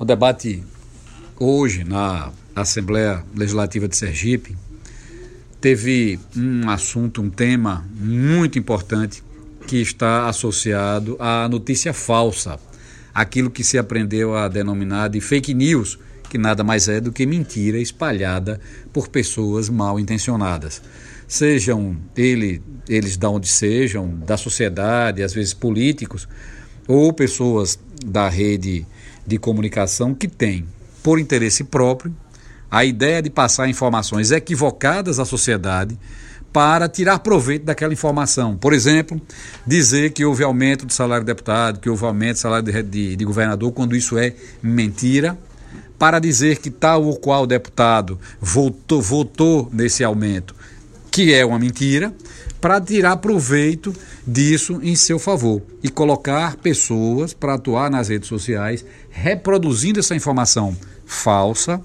O debate hoje na Assembleia Legislativa de Sergipe teve um assunto, um tema muito importante que está associado à notícia falsa, aquilo que se aprendeu a denominar de fake news, que nada mais é do que mentira espalhada por pessoas mal intencionadas. Sejam ele, eles de onde sejam, da sociedade, às vezes políticos, ou pessoas da rede de comunicação que têm, por interesse próprio, a ideia de passar informações equivocadas à sociedade para tirar proveito daquela informação. Por exemplo, dizer que houve aumento do salário de deputado, que houve aumento do salário de, de, de governador, quando isso é mentira, para dizer que tal ou qual deputado votou, votou nesse aumento, que é uma mentira, para tirar proveito disso em seu favor e colocar pessoas para atuar nas redes sociais reproduzindo essa informação falsa,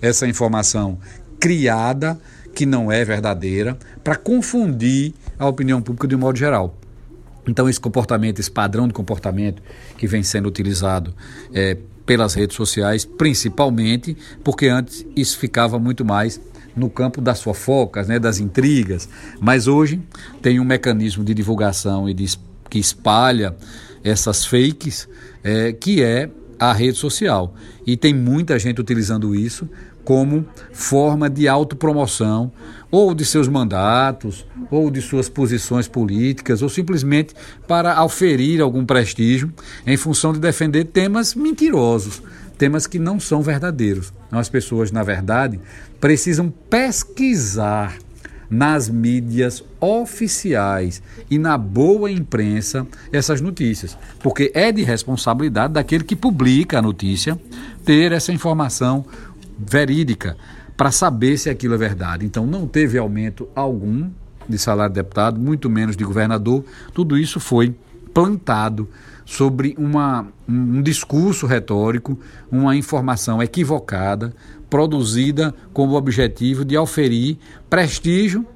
essa informação criada que não é verdadeira, para confundir a opinião pública de um modo geral. Então, esse comportamento, esse padrão de comportamento que vem sendo utilizado é, pelas redes sociais, principalmente porque antes isso ficava muito mais no campo das fofocas, né, das intrigas, mas hoje tem um mecanismo de divulgação e de, que espalha essas fakes, é, que é a rede social. E tem muita gente utilizando isso como forma de autopromoção, ou de seus mandatos, ou de suas posições políticas, ou simplesmente para auferir algum prestígio em função de defender temas mentirosos temas que não são verdadeiros. Então, as pessoas, na verdade, precisam pesquisar nas mídias oficiais e na boa imprensa essas notícias, porque é de responsabilidade daquele que publica a notícia ter essa informação verídica para saber se aquilo é verdade. Então não teve aumento algum de salário de deputado, muito menos de governador. Tudo isso foi plantado sobre uma, um discurso retórico, uma informação equivocada, produzida com o objetivo de oferir prestígio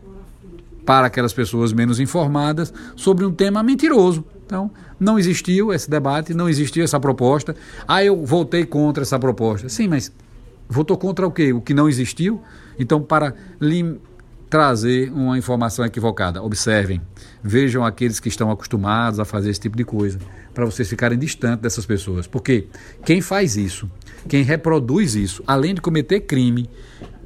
para aquelas pessoas menos informadas sobre um tema mentiroso. Então, não existiu esse debate, não existiu essa proposta. Ah, eu votei contra essa proposta. Sim, mas votou contra o quê? O que não existiu? Então, para trazer uma informação equivocada. Observem, vejam aqueles que estão acostumados a fazer esse tipo de coisa, para vocês ficarem distantes dessas pessoas. Porque quem faz isso, quem reproduz isso, além de cometer crime,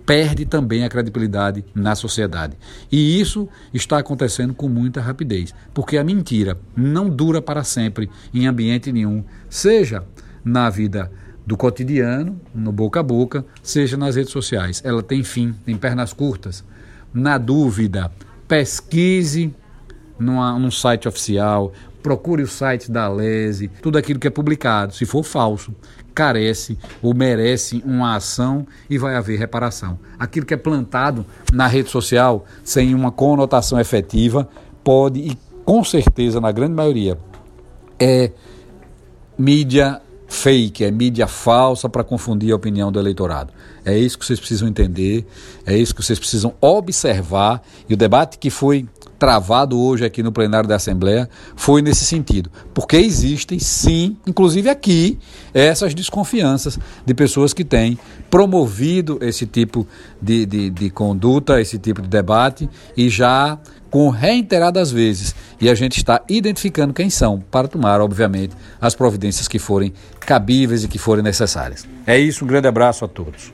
perde também a credibilidade na sociedade. E isso está acontecendo com muita rapidez, porque a mentira não dura para sempre em ambiente nenhum, seja na vida do cotidiano, no boca a boca, seja nas redes sociais. Ela tem fim, tem pernas curtas. Na dúvida, pesquise numa, num site oficial, procure o site da Lese, tudo aquilo que é publicado, se for falso, carece ou merece uma ação e vai haver reparação. Aquilo que é plantado na rede social sem uma conotação efetiva pode e com certeza na grande maioria é mídia fake, é mídia falsa para confundir a opinião do eleitorado. É isso que vocês precisam entender, é isso que vocês precisam observar. E o debate que foi travado hoje aqui no plenário da Assembleia foi nesse sentido. Porque existem, sim, inclusive aqui, essas desconfianças de pessoas que têm promovido esse tipo de, de, de conduta, esse tipo de debate e já com reiteradas vezes. E a gente está identificando quem são para tomar, obviamente, as providências que forem cabíveis e que forem necessárias. É isso, um grande abraço a todos.